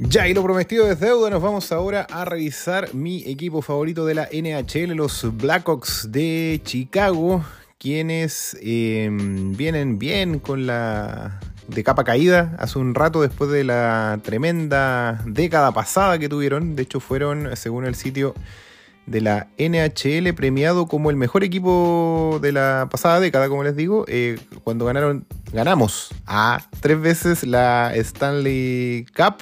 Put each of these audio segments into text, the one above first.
Ya, y lo prometido es deuda, nos vamos ahora a revisar mi equipo favorito de la NHL, los Blackhawks de Chicago, quienes em, vienen bien con la de capa caída hace un rato después de la tremenda década pasada que tuvieron. De hecho, fueron, según el sitio de la NHL, premiado como el mejor equipo de la pasada década, como les digo, eh, cuando ganaron, ganamos a tres veces la Stanley Cup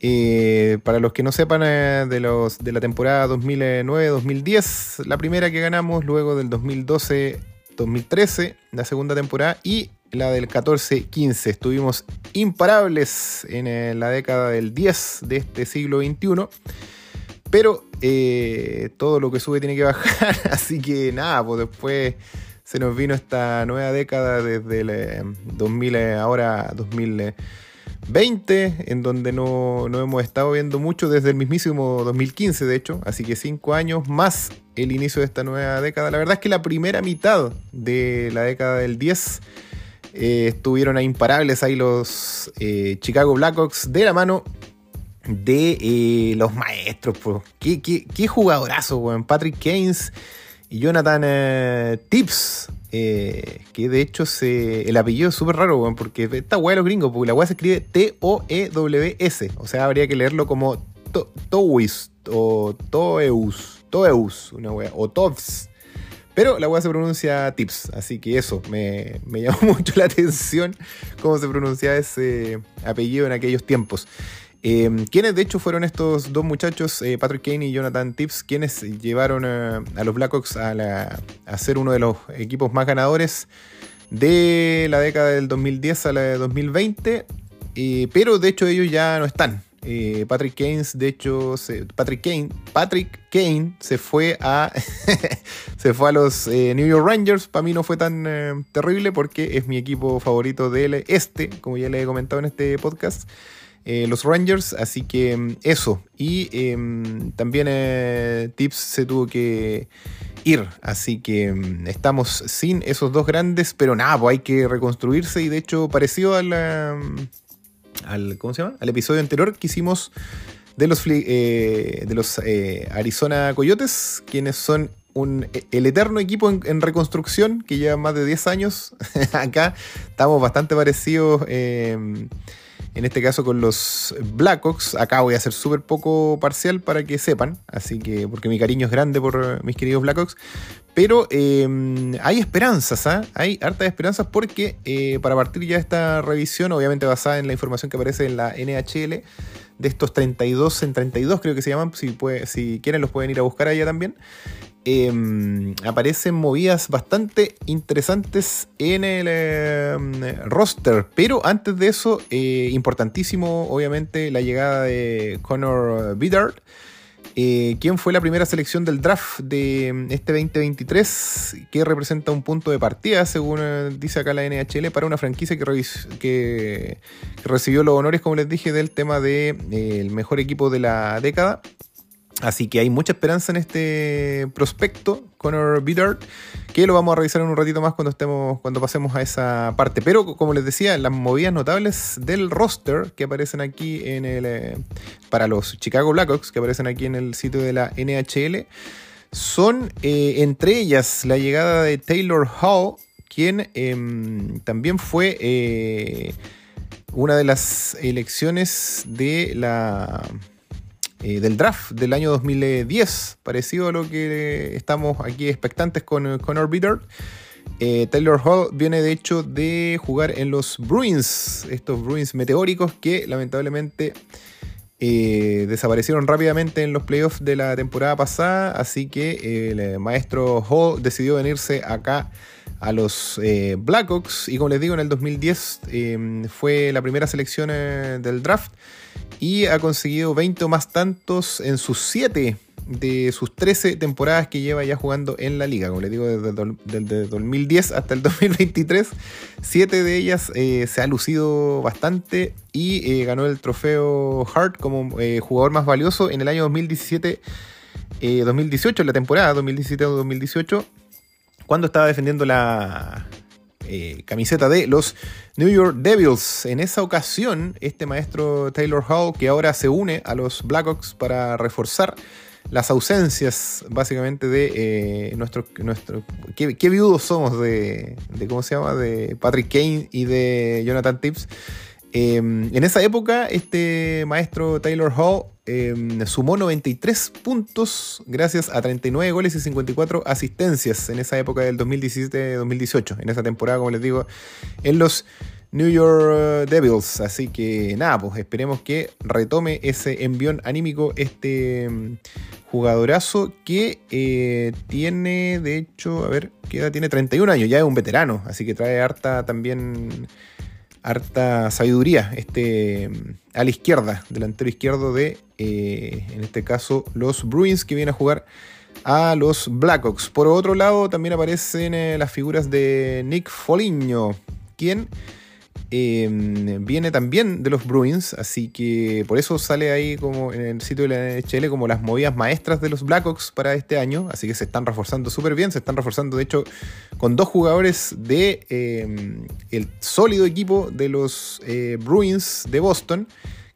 eh, para los que no sepan eh, de, la temporada 2009-2010, la primera que ganamos, luego del 2012-2013, la segunda temporada, y la del 14-15. Estuvimos imparables en eh, la década del 10 de este siglo XXI. Pero todo lo que sube tiene que bajar, así que nada, pues después se nos vino esta nueva década desde el 2000, ahora 2000. 20, en donde no, hemos estado viendo mucho desde el mismísimo 2015, de hecho, así que 5 años más el inicio de esta nueva década. La verdad es que la primera mitad de la década del 10 eh, estuvieron a imparables ahí los eh, Chicago Blackhawks de la mano de eh, los maestros. Pues. ¿Qué, qué, jugadorazo, Patrick Keynes y Jonathan Tips eh, que de hecho se, el apellido es súper raro, porque esta weá de los gringos, porque la weá se escribe T-O-E-W-S. O sea, habría que leerlo como Towis o Toeus, Toeus, una weá, o Tovs. Pero la weá se pronuncia Tips, así que eso, me, me llamó mucho la atención cómo se pronunciaba ese apellido en aquellos tiempos. Eh, quienes de hecho fueron estos dos muchachos, eh, Patrick Kane y Jonathan Tips, quienes llevaron a los Blackhawks a, ser uno de los equipos más ganadores de la década del 2010 a la de 2020, eh, pero de hecho ellos ya no están. Eh, Patrick Kane, de hecho, Patrick Kane, Patrick Kane se fue a se fue a los New York Rangers. Para mí no fue tan terrible porque es mi equipo favorito del este, como ya le he comentado en este podcast. Eh, los Rangers, así que mm, eso. Y em, también eh, Tips se tuvo que ir, así que mm, estamos sin esos dos grandes, pero nada, pues hay que reconstruirse y de hecho parecido al, al ¿cómo se llama? Al episodio anterior que hicimos de los, eh, de los Arizona Coyotes, quienes son un, e, el eterno equipo en, en, reconstrucción que lleva más de 10 años. Acá estamos bastante parecidos em, en este caso con los Blackhawks. Acá voy a ser súper poco parcial para que sepan, así que porque mi cariño es grande por mis queridos Blackhawks. Pero em, hay esperanzas, ¿ah? hay hartas esperanzas porque eh, para partir ya esta revisión, obviamente basada en la información que aparece en la NHL, de estos 32 en 32 creo que se llaman, si quieren los pueden ir a buscar allá también. Em, aparecen movidas bastante interesantes en el em, roster. Pero antes de eso, eh, importantísimo, obviamente, la llegada de Connor Bedard. Eh, quien fue la primera selección del draft de em, este 2023, que representa un punto de partida, según eh, dice acá la NHL, para una franquicia que, recibió los honores, como les dije, del tema del de, el mejor equipo de la década. Así que hay mucha esperanza en este prospecto, Connor Bedard, que lo vamos a revisar en un ratito más cuando estemos, cuando pasemos a esa parte. Pero como les decía, las movidas notables del roster que aparecen aquí en el eh, para los Chicago Blackhawks, que aparecen aquí en el sitio de la NHL, son eh, entre ellas la llegada de Taylor Hall, quien em, también fue eh, una de las elecciones de la eh, del draft del año 2010, parecido a lo que estamos aquí expectantes con Connor Bedard. Eh, Taylor Hall viene de hecho de jugar en los Bruins, estos Bruins meteóricos que lamentablemente eh, desaparecieron rápidamente en los playoffs de la temporada pasada, así que el maestro Hall decidió venirse acá a los Blackhawks. Y como les digo en el 2010 fue la primera selección del draft y ha conseguido 20 o más tantos en sus 7 de sus 13 temporadas que lleva ya jugando en la liga. Como les digo, desde, 2010 hasta el 2023, 7 de ellas eh, se ha lucido bastante y eh, ganó el trofeo Hart como eh, jugador más valioso en el año 2017. 2018, en la temporada 2017-2018, cuando estaba defendiendo la, camiseta de los New York Devils. En esa ocasión, este maestro Taylor Hall, que ahora se une a los Blackhawks para reforzar las ausencias básicamente de eh, nuestro, nuestro qué, viudos somos de, de, ¿cómo se llama? De Patrick Kane y de Jonathan Tips. Em, en esa época, este maestro Taylor Hall em, sumó 93 puntos gracias a 39 goles y 54 asistencias en esa época del 2017-2018, en esa temporada, como les digo, en los New York Devils. Así que nada, pues esperemos que retome ese envión anímico este em, jugadorazo que eh, tiene, de hecho, a ver, ¿qué edad tiene? 31 años, ya es un veterano, así que trae harta también harta sabiduría. Este a la izquierda, delantero izquierdo de, eh, en este caso, los Bruins que viene a jugar a los Blackhawks. Por otro lado, también aparecen eh, las figuras de Nick Foligno, quien Em, viene también de los Bruins, así que por eso sale ahí como en el sitio de la NHL como las movidas maestras de los Blackhawks para este año, así que se están reforzando súper bien, se están reforzando de hecho con dos jugadores de em, el sólido equipo de los eh, Bruins de Boston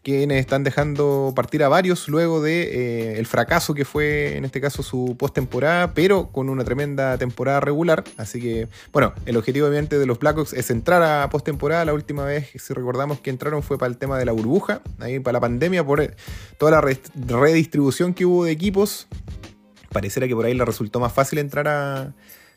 quienes están dejando partir a varios luego de eh, el fracaso que fue en este caso su postemporada, pero con una tremenda temporada regular. Así que, bueno, el objetivo obviamente de los Blackhawks es entrar a postemporada. La última vez, si recordamos que entraron, fue para el tema de la burbuja, ahí para la pandemia, por toda la redistribución que hubo de equipos. Pareciera que por ahí le resultó más fácil entrar a,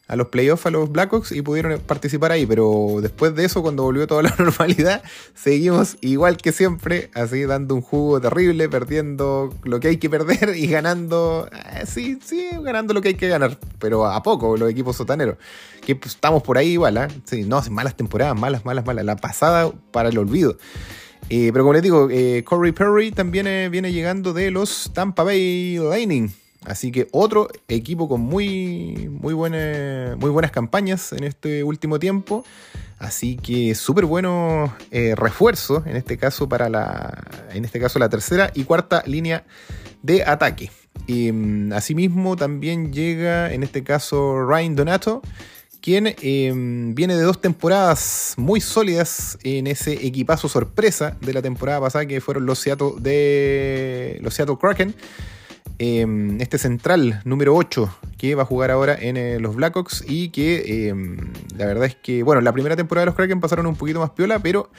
a los playoffs a los Blackhawks y pudieron participar ahí. Pero después de eso, cuando volvió toda la normalidad, seguimos igual que siempre, así dando un jugo terrible, perdiendo lo que hay que perder y ganando, eh, sí, sí, ganando lo que hay que ganar, pero a poco los equipos sotaneros. Que estamos por ahí igual, ¿eh? Sí, no, malas temporadas, malas, malas, malas. La pasada para el olvido. Eh, pero como les digo, eh, Corey Perry también viene llegando de los Tampa Bay Lightning Así que otro equipo con muy, muy, buenas campañas en este último tiempo. Así que súper buenos eh, refuerzos, en este caso para la, en este caso la tercera y cuarta línea de ataque. Y, mm, asimismo también llega en este caso Ryan Donato, quien em, viene de dos temporadas muy sólidas en ese equipazo sorpresa de la temporada pasada que fueron los Seattle, de, los Seattle Kraken Em, este central número 8 que va a jugar ahora en eh, los Blackhawks y que em, la verdad es que, bueno, la primera temporada de los Kraken pasaron un poquito más piola, pero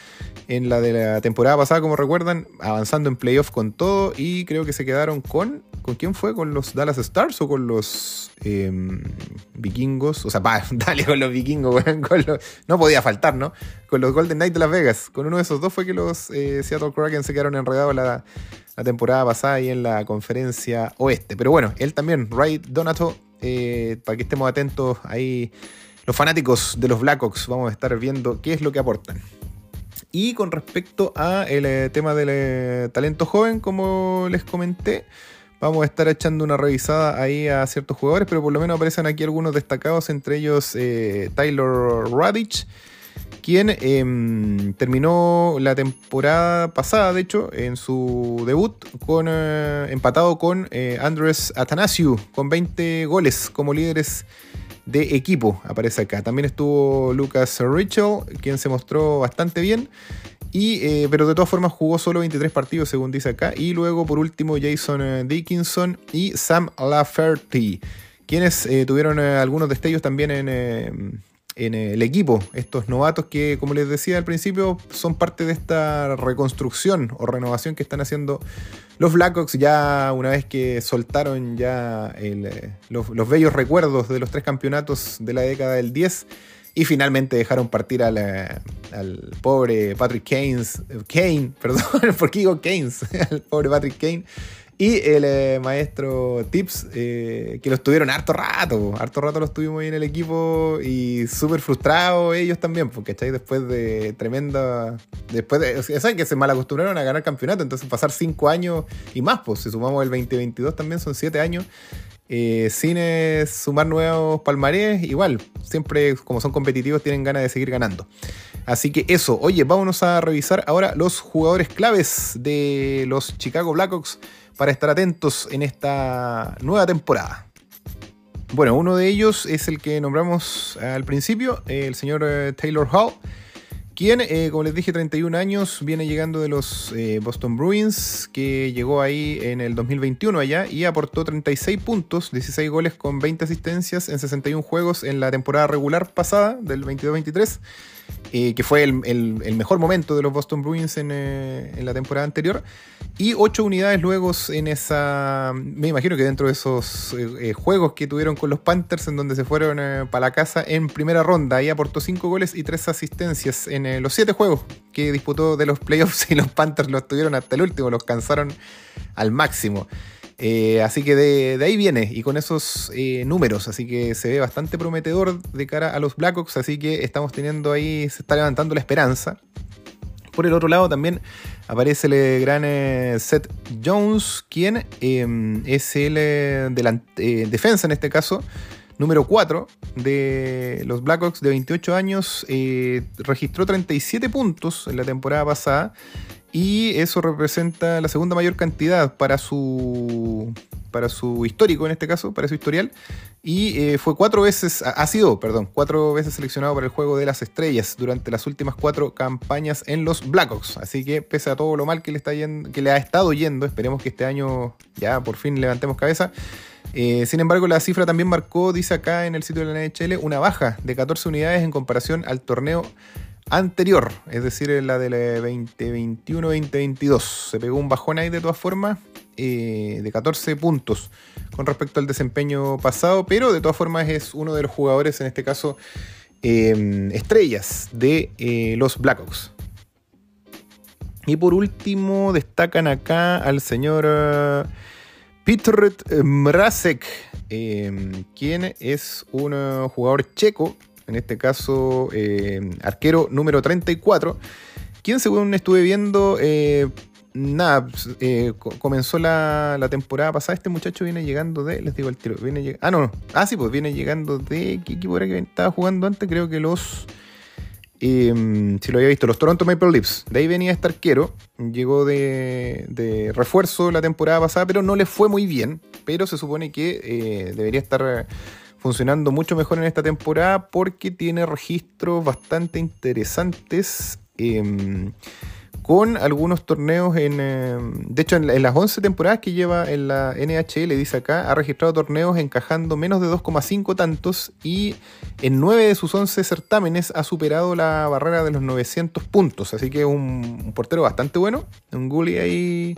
en la de la temporada pasada, como recuerdan, avanzando en playoff con todo y creo que se quedaron con, ¿con quién fue? ¿Con los Dallas Stars o con los em, vikingos? O sea, dale con los vikingos, no podía faltar, ¿no? Con los Golden Knights de Las Vegas. Con uno de esos dos fue que los eh, Seattle Kraken se quedaron enredados la la temporada pasada ahí en la conferencia oeste. Pero bueno, él también, Ray Donato, eh, para que estemos atentos ahí, los fanáticos de los Blackhawks, vamos a estar viendo qué es lo que aportan. Y con respecto a el eh, tema del eh, talento joven, como les comenté, vamos a estar echando una revisada ahí a ciertos jugadores, pero por lo menos aparecen aquí algunos destacados, entre ellos Tyler Radich quien em, terminó la temporada pasada, de hecho, en su debut, con, eh, empatado con eh, Andrés Atanasiu, con 20 goles como líderes de equipo, aparece acá. También estuvo Lucas Richel, quien se mostró bastante bien. Y, eh, pero de todas formas jugó solo 23 partidos, según dice acá. Y luego, por último, Jason Dickinson y Sam Lafferty, quienes tuvieron algunos destellos también en, en el equipo, estos novatos que, como les decía al principio, son parte de esta reconstrucción o renovación que están haciendo los Blackhawks ya una vez que soltaron ya eh, los, bellos recuerdos de los tres campeonatos de la década del 10 y finalmente dejaron partir al, eh, pobre Patrick Keynes, Kane, perdón, ¿por qué digo Keynes? al pobre Patrick Kane y el eh, maestro Tips, eh, que los tuvieron harto rato, harto rato los tuvimos ahí en el equipo y súper frustrados ellos también, porque ¿cachai? Después de tremenda. Después de. O sea, que se mal acostumbraron a ganar campeonato, entonces pasar cinco años y más, pues si sumamos el 2022 también son siete años. Eh, sin sumar nuevos palmarés, igual, siempre como son competitivos tienen ganas de seguir ganando. Así que eso, oye, vámonos a revisar ahora los jugadores claves de los Chicago Blackhawks para estar atentos en esta nueva temporada. Bueno, uno de ellos es el que nombramos al principio, el señor eh, Taylor Hall, quien, eh, como les dije, 31 años, viene llegando de los eh, Boston Bruins, que llegó ahí en el 2021 allá y aportó 36 puntos, 16 goles con 20 asistencias en 61 juegos en la temporada regular pasada del 22-23 eh, que fue el, mejor momento de los Boston Bruins en, eh, la temporada anterior. Y ocho unidades luego en esa. Me imagino que dentro de esos eh, juegos que tuvieron con los Panthers, en donde se fueron para la casa en primera ronda. Ahí aportó cinco goles y tres asistencias en los siete juegos que disputó de los playoffs. Y los Panthers los tuvieron hasta el último, los cansaron al máximo. Eh, así que de, ahí viene y con esos eh, números, así que se ve bastante prometedor de cara a los Blackhawks, así que estamos teniendo ahí, se está levantando la esperanza. Por el otro lado también aparece el gran eh, Seth Jones, quien em, es el defensa en este caso, número 4 de los Blackhawks de 28 años, registró 37 puntos en la temporada pasada y eso representa la segunda mayor cantidad para su, para su histórico, en este caso, para su historial. Y eh, fue cuatro veces, ha sido, perdón, cuatro veces seleccionado para el juego de las estrellas durante las últimas cuatro campañas en los Blackhawks. Así que, pese a todo lo mal que le, está yendo, que le ha estado yendo, esperemos que este año ya por fin levantemos cabeza. Eh, sin embargo, la cifra también marcó, dice acá en el sitio de la NHL, una baja de 14 unidades en comparación al torneo anterior, es decir, la del 2021-2022. Se pegó un bajón ahí de todas formas eh, de 14 puntos con respecto al desempeño pasado, pero de todas formas es uno de los jugadores, en este caso, em, estrellas de eh, los Blackhawks. Y por último, destacan acá al señor uh, Peter Mrazek, em, quien es un uh, jugador checo en este caso eh, arquero número 34, quien según estuve viendo, eh, nada, eh, comenzó la, temporada pasada, este muchacho viene llegando de, les digo el tiro, viene ah, no, ah, sí, pues viene llegando de, ¿qué equipo era que estaba jugando antes? Creo que los... si lo había visto, los Toronto Maple Leafs. De ahí venía este arquero. Llegó de, de, refuerzo la temporada pasada, pero no le fue muy bien. Pero se supone que debería estar funcionando mucho mejor en esta temporada porque tiene registros bastante interesantes. Em, con algunos torneos en... Em, de hecho, en, las 11 temporadas que lleva en la NHL, dice acá, ha registrado torneos encajando menos de 2,5 tantos y en 9 de sus 11 certámenes ha superado la barrera de los 900 puntos. Así que un, un portero bastante bueno, un goalie ahí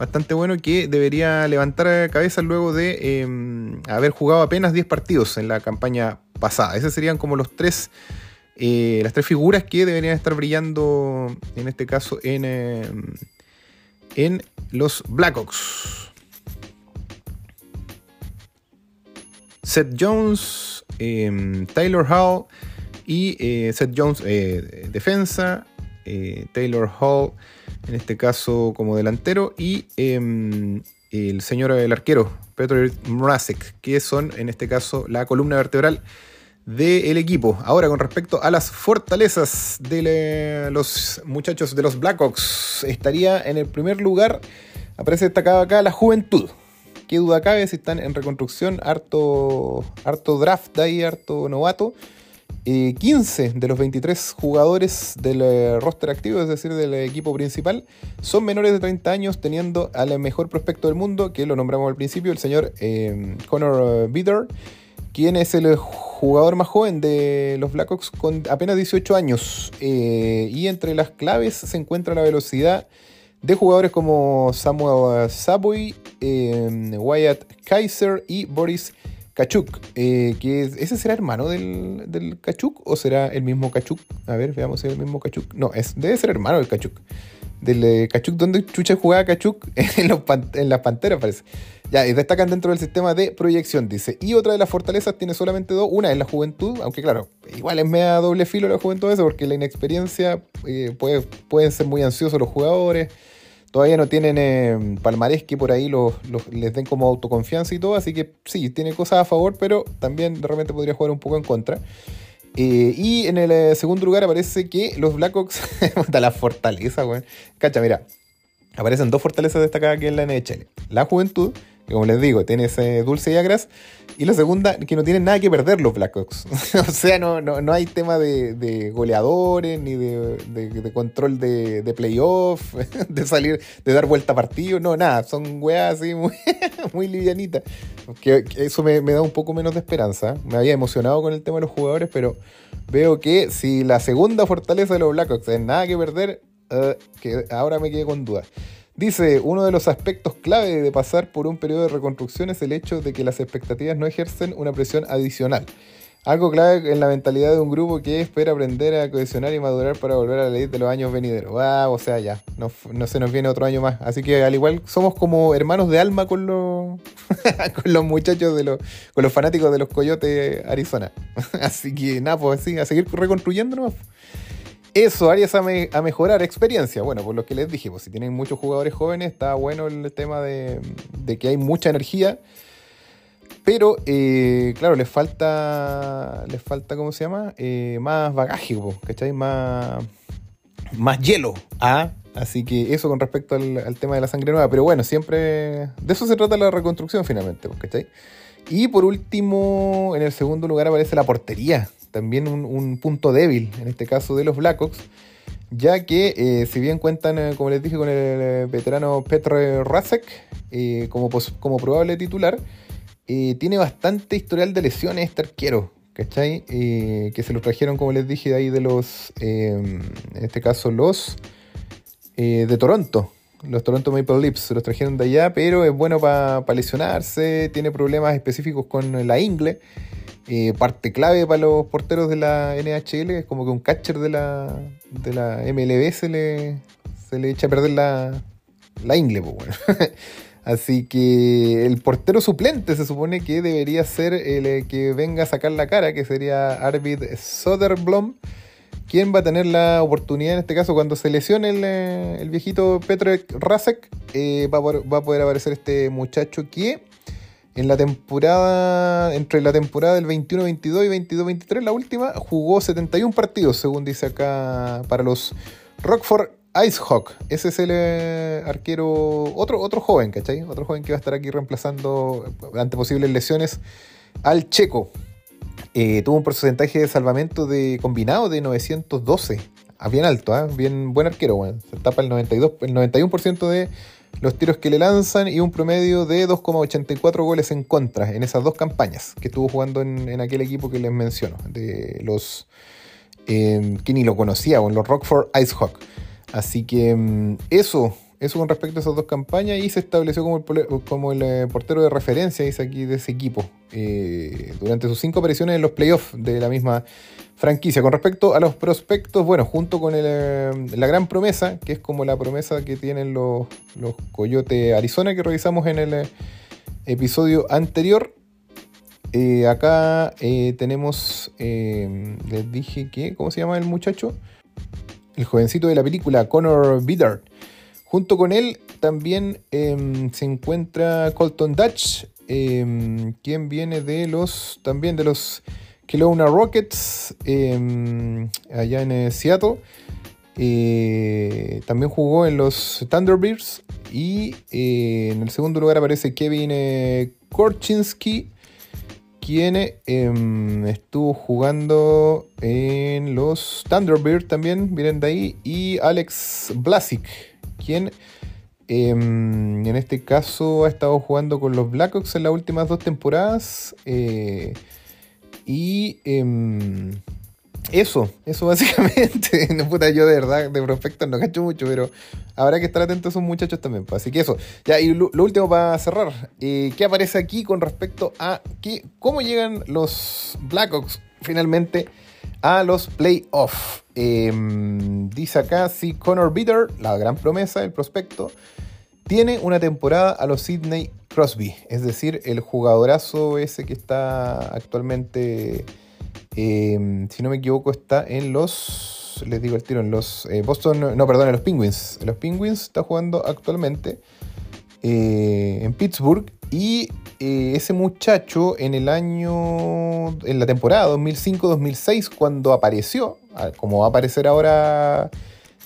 bastante bueno que debería levantar cabeza luego de em, haber jugado apenas 10 partidos en la campaña pasada. Esas serían como los tres, eh, las tres figuras que deberían estar brillando en este caso en, em, en los Blackhawks. Seth Jones, em, Taylor Hall y eh, Seth Jones eh, defensa, Taylor Hall en este caso como delantero, y em, el señor el arquero, Petr Mrazek, que son en este caso la columna vertebral del equipo. Ahora con respecto a las fortalezas de los muchachos de los Blackhawks, estaría en el primer lugar, aparece destacado acá la juventud. Qué duda cabe si están en reconstrucción, harto, harto draft ahí, harto novato. 15 de los 23 jugadores del eh, roster activo, es decir, del equipo principal, son menores de 30 años, teniendo al mejor prospecto del mundo, que lo nombramos al principio, el señor eh, Connor Bitter, quien es el jugador más joven de los Blackhawks con apenas 18 años. Eh, y entre las claves se encuentra la velocidad de jugadores como Samuel Saboy, Wyatt Kaiser y Boris Kachuk, eh, que ese será hermano del, del Kachuk o será el mismo Kachuk. A ver, veamos si es el mismo Kachuk. No, es, debe ser hermano del Kachuk. Del eh, ¿dónde chucha jugaba Kachuk? en, en las panteras, parece. Ya, y destacan dentro del sistema de proyección, dice. Y otra de las fortalezas tiene solamente dos. Una es la juventud, aunque claro, igual es media doble filo la juventud esa, porque la inexperiencia eh, puede, pueden ser muy ansiosos los jugadores Todavía no tienen eh, palmarés que por ahí los, les den como autoconfianza y todo, así que sí, tiene cosas a favor, pero también de repente podría jugar un poco en contra. Eh, y en el eh, segundo lugar aparece que los Blackhawks. da la fortaleza, güey. Cacha, mira. Aparecen dos fortalezas destacadas aquí en la NHL. La juventud, como les digo, tiene ese dulce y agras. Y la segunda, que no tienen nada que perder los Blackhawks. o sea, no, no, hay tema de, goleadores, ni de, control de, playoff, de salir, de dar vuelta a partido, no, nada. Son weas así muy, muy livianitas. Que, eso me, da un poco menos de esperanza. Me había emocionado con el tema de los jugadores, pero veo que si la segunda fortaleza de los Blackhawks es nada que perder, eh, que ahora me quedé con dudas. Dice, uno de los aspectos clave de pasar por un periodo de reconstrucción es el hecho de que las expectativas no ejercen una presión adicional. Algo clave en la mentalidad de un grupo que espera aprender a cohesionar y madurar para volver a la ley de los años venideros. Ah, o sea, ya, no, se nos viene otro año más. Así que al igual somos como hermanos de alma con los, con los muchachos, de los, con los fanáticos de los Coyotes Arizona. Así que nada, pues sí, a seguir reconstruyendo nomás. Eso, áreas a, mejorar, experiencia. Bueno, por lo que les dije, pues si tienen muchos jugadores jóvenes, está bueno el tema de, que hay mucha energía. Pero, eh, claro, les falta, les falta, ¿cómo se llama? Eh, más bagaje, ¿cachai? Más, más hielo. ¿ah? Así que eso con respecto al, tema de la sangre nueva. Pero bueno, siempre de eso se trata la reconstrucción finalmente, ¿cachai? Y por último, en el segundo lugar aparece la portería también un, punto débil, en este caso de los Blackhawks, ya que eh, si bien cuentan, eh, como les dije, con el eh, veterano Petr Rasek como, probable titular, tiene bastante historial de lesiones este arquero, ¿cachai? que se lo trajeron, como les dije, de ahí de los, en este caso, los de Toronto. Los Toronto Maple Leafs los trajeron de allá, pero es bueno para lesionarse, tiene problemas específicos con la ingle eh, parte clave para los porteros de la NHL, es como que un catcher de la, de la MLB se le, se le echa a perder la, la ingle, pues bueno. Así que el portero suplente se supone que debería ser el eh, que venga a sacar la cara, que sería Arvid Soderblom, quien va a tener la oportunidad en este caso cuando se lesione el, eh, viejito Petro Rasek, va, va, a poder aparecer este muchacho que en la temporada, entre la temporada del 21-22 y 22-23, la última, jugó 71 partidos, según dice acá, para los Rockford Icehawk. Ese es el eh, arquero, otro, otro joven, ¿cachai? Otro joven que va a estar aquí reemplazando ante posibles lesiones al checo. Eh, tuvo un porcentaje de salvamento de combinado de 912. Ah, bien alto, ¿eh? bien buen arquero. Se tapa el 92, el 91% de los tiros que le lanzan y un promedio de 2,84 goles en contra en esas dos campañas que estuvo jugando en, aquel equipo que les menciono, de los eh, que ni lo conocía, en los Rockford Icehawk. Así que mm, eso eso con respecto a esas dos campañas y se estableció como el, eh, portero de referencia dice aquí, de ese equipo eh, durante sus cinco apariciones en los playoffs de la misma franquicia. Con respecto a los prospectos, bueno, junto con eh, la gran promesa, que es como la promesa que tienen los, los Coyote Arizona que revisamos en el episodio anterior. acá tenemos, les dije que, ¿cómo se llama el muchacho? El jovencito de la película, Connor Bedard Junto con él también em, se encuentra Colton Dutch, em, quien viene de los también de los Kelowna Rockets em, allá en eh, Seattle. Eh, también jugó en los Thunderbirds y eh, en el segundo lugar aparece Kevin Korchinski, quien estuvo jugando en los Thunderbirds también, vienen de ahí, y Alex Blasick em, en este caso ha estado jugando con los Blackhawks en las últimas dos temporadas. Eh, y em, eso, eso básicamente. no puta, yo de verdad, de prospectos no cacho mucho, pero habrá que estar atentos a esos muchachos también. Pues. Así que eso. Ya, y lo, último para cerrar. Eh, ¿Qué aparece aquí con respecto a cómo llegan los Blackhawks finalmente a los playoffs? Em, dice acá si Connor Bitter, la gran promesa, el prospecto, tiene una temporada a los Sidney Crosby, es decir, el jugadorazo ese que está actualmente, em, si no me equivoco, está en los, les digo el tiro, en los eh, Boston, no, perdón, en los Penguins. En los Penguins está jugando actualmente eh, en Pittsburgh y eh, ese muchacho en el año, en la temporada 2005-2006, cuando apareció, como va a aparecer ahora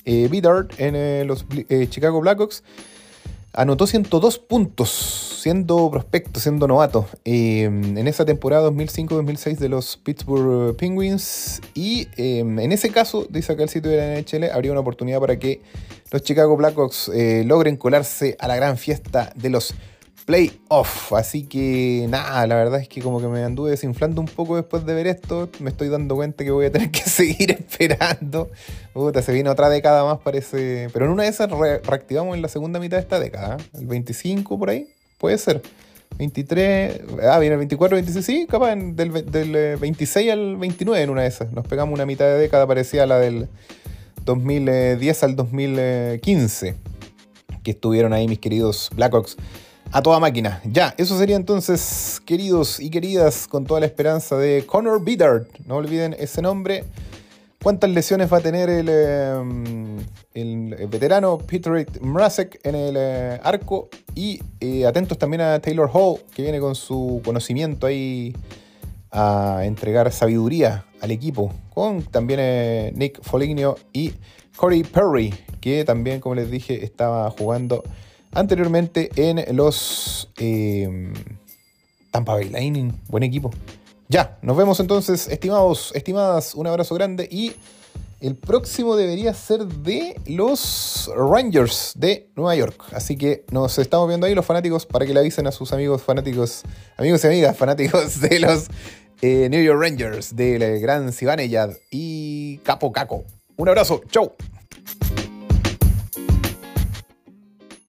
eh, en eh, los Chicago Blackhawks, anotó 102 puntos, siendo prospecto, siendo novato, em, en esa temporada 2005-2006 de los Pittsburgh Penguins. Y em, en ese caso, dice acá el sitio de la NHL, habría una oportunidad para que los Chicago Blackhawks eh, logren colarse a la gran fiesta de los playoff. Así que nada, la verdad es que como que me anduve desinflando un poco después de ver esto. Me estoy dando cuenta que voy a tener que seguir esperando. Puta, se viene otra década más, parece. Pero en una de esas reactivamos en la segunda mitad de esta década. ¿eh? El 25 por ahí, puede ser. 23, ah, viene el 24, 26, sí, capaz del, del 26 eh, al 29 en una de esas. Nos pegamos una mitad de década parecida a la del 2010 al 2015, que estuvieron ahí mis queridos Blackhawks a toda máquina. Ya, eso sería entonces, queridos y queridas, con toda la esperanza de Connor Bedard. No olviden ese nombre. ¿Cuántas lesiones va a tener el, em, el veterano Peter Mrazek en el eh, arco? Y eh, atentos también a Taylor Hall, que viene con su conocimiento ahí a entregar sabiduría al equipo. Con también eh, Nick Foligno y Corey Perry, que también, como les dije, estaba jugando anteriormente en los eh, Tampa Bay Lightning. Buen equipo. Ya, nos vemos entonces, estimados, estimadas, un abrazo grande y el próximo debería ser de los Rangers de Nueva York. Así que nos estamos viendo ahí los fanáticos para que le avisen a sus amigos fanáticos, amigos y amigas fanáticos de los eh, New York Rangers, del gran Sivaneyad y Capo Caco. Un abrazo, chau.